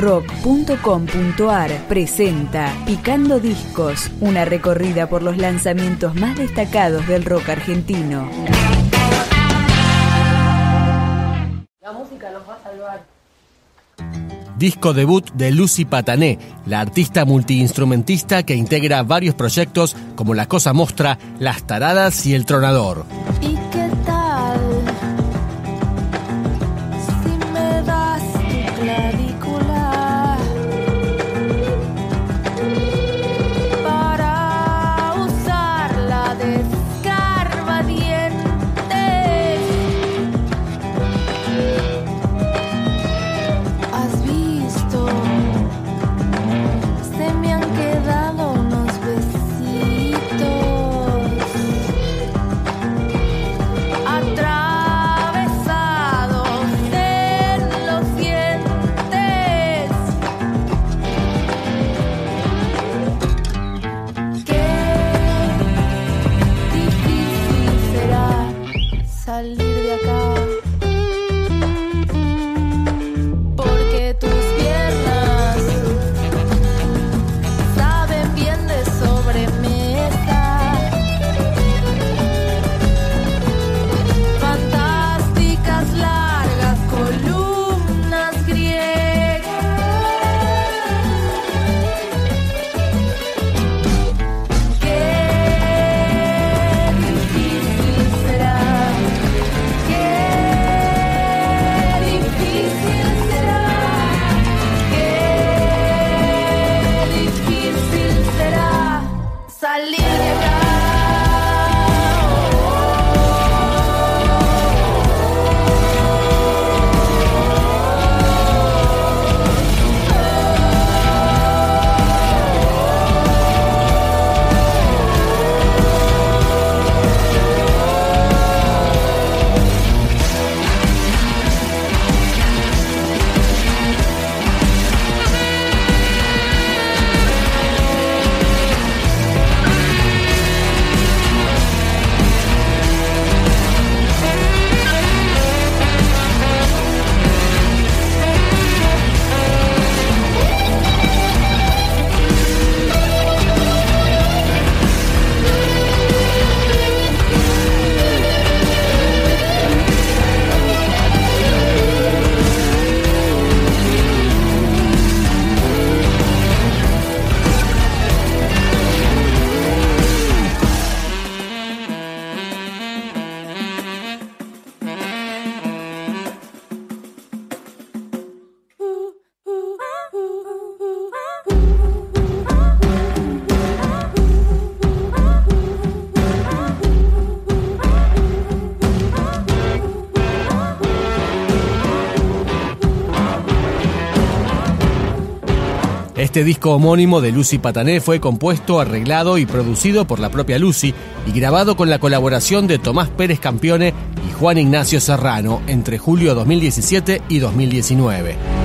rock.com.ar presenta Picando Discos, una recorrida por los lanzamientos más destacados del rock argentino. La música nos va a salvar. Disco debut de Lucy Patané, la artista multiinstrumentista que integra varios proyectos como La Cosa Mostra, Las Taradas y El Tronador. ¿Y qué Este disco homónimo de Lucy Patané fue compuesto, arreglado y producido por la propia Lucy y grabado con la colaboración de Tomás Pérez Campione y Juan Ignacio Serrano entre julio 2017 y 2019.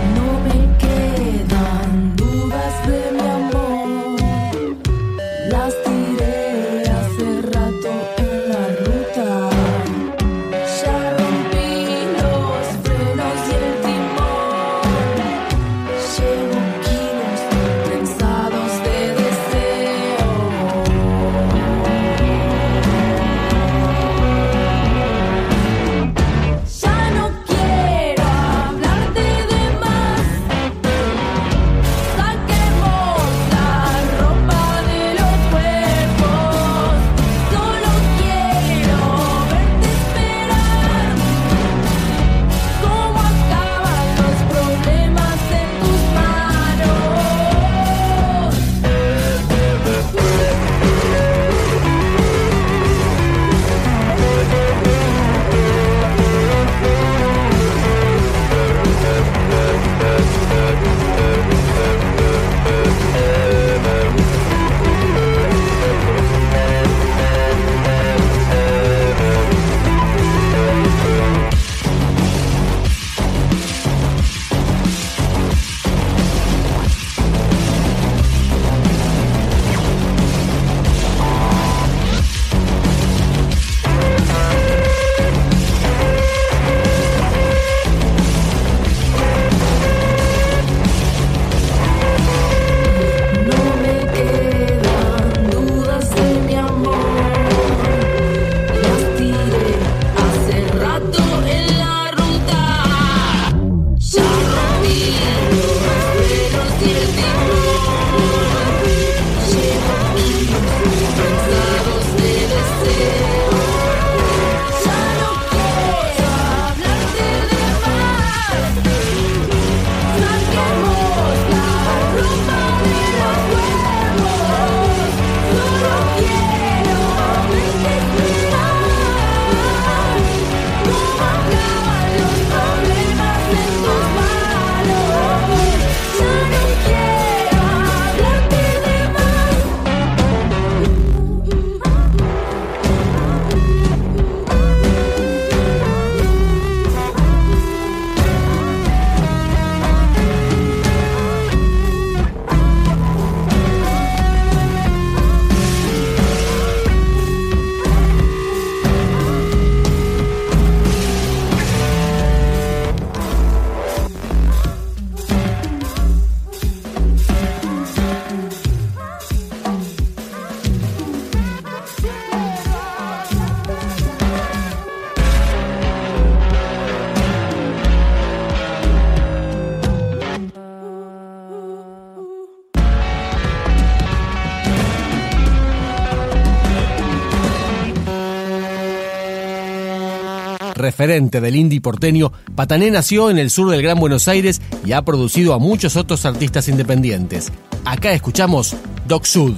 Referente del indie porteño, Patané nació en el sur del Gran Buenos Aires y ha producido a muchos otros artistas independientes. Acá escuchamos Doc Sud.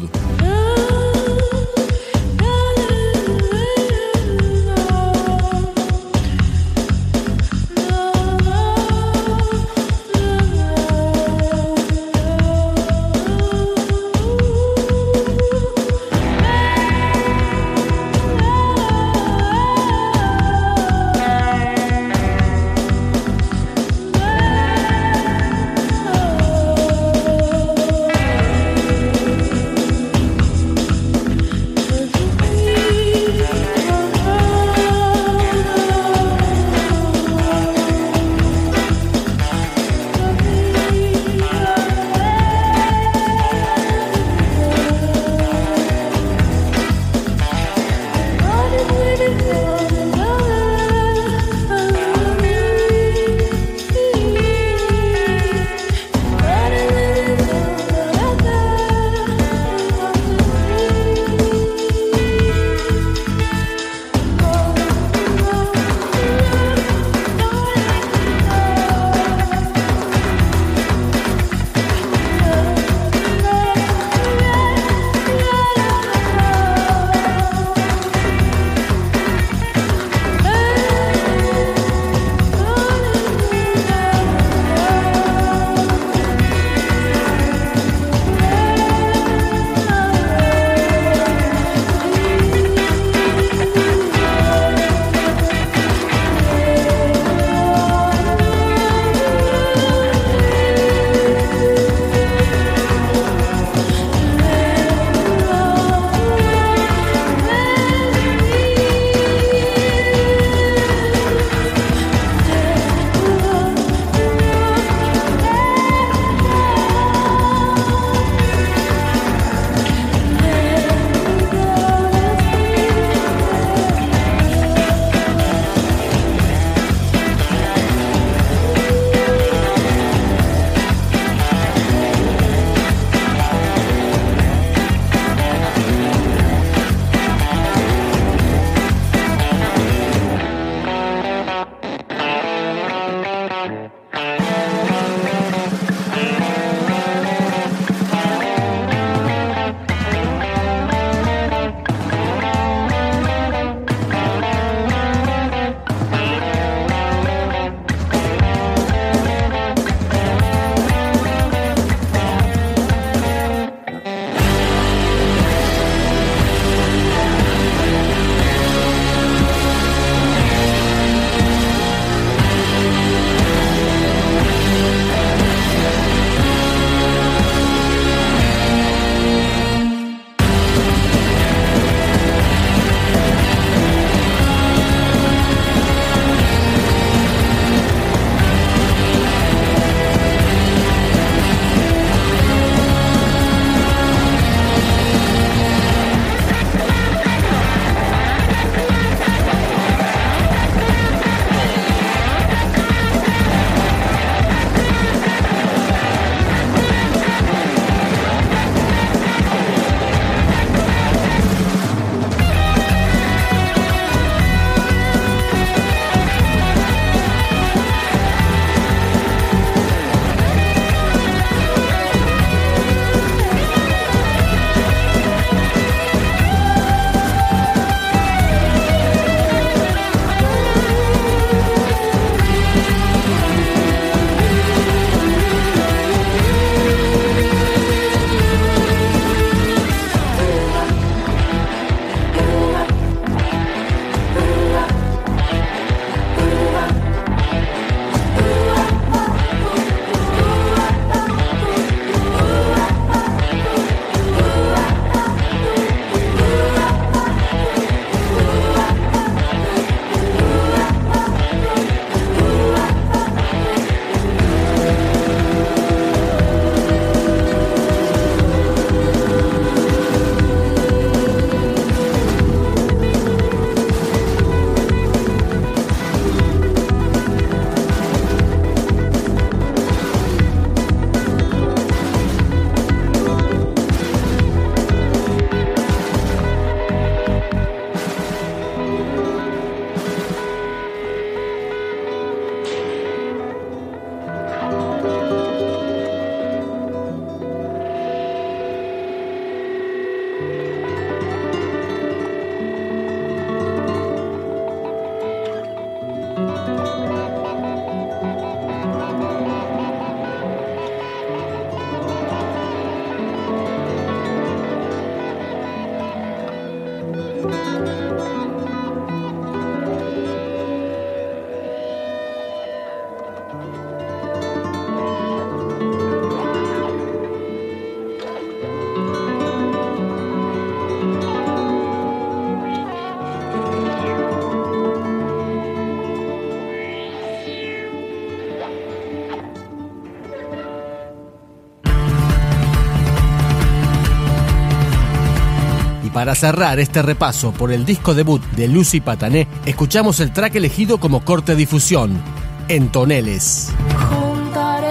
Para cerrar este repaso por el disco debut de Lucy Patané, escuchamos el track elegido como corte difusión, En Toneles. Juntaré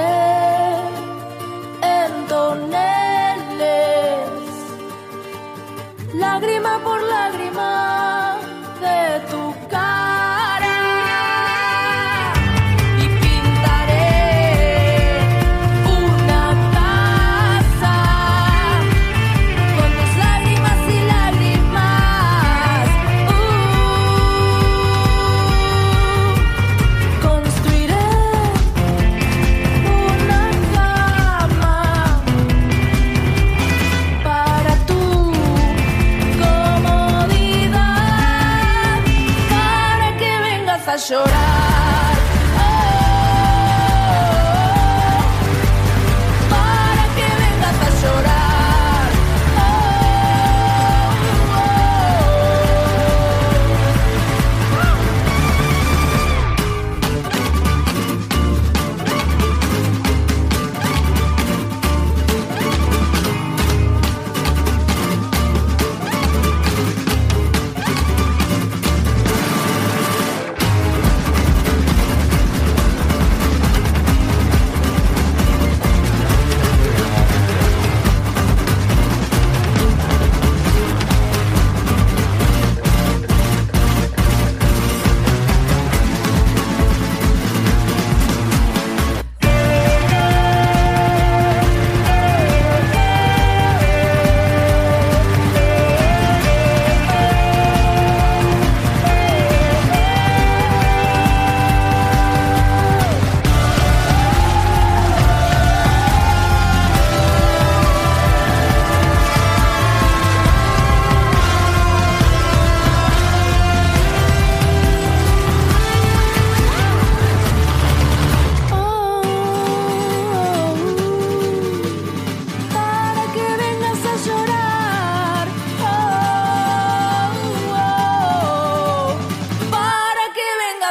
en toneles, lágrima por lágrima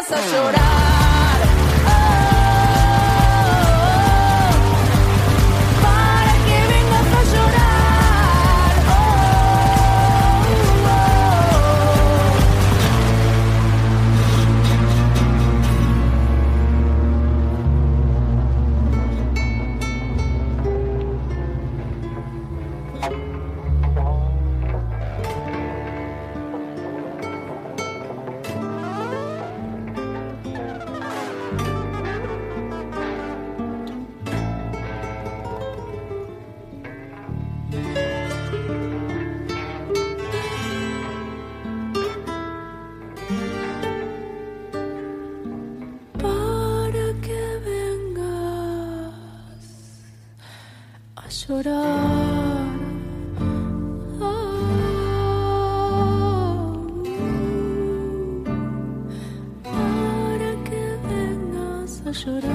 que vengas llorar. Oh, para que vengas a llorar.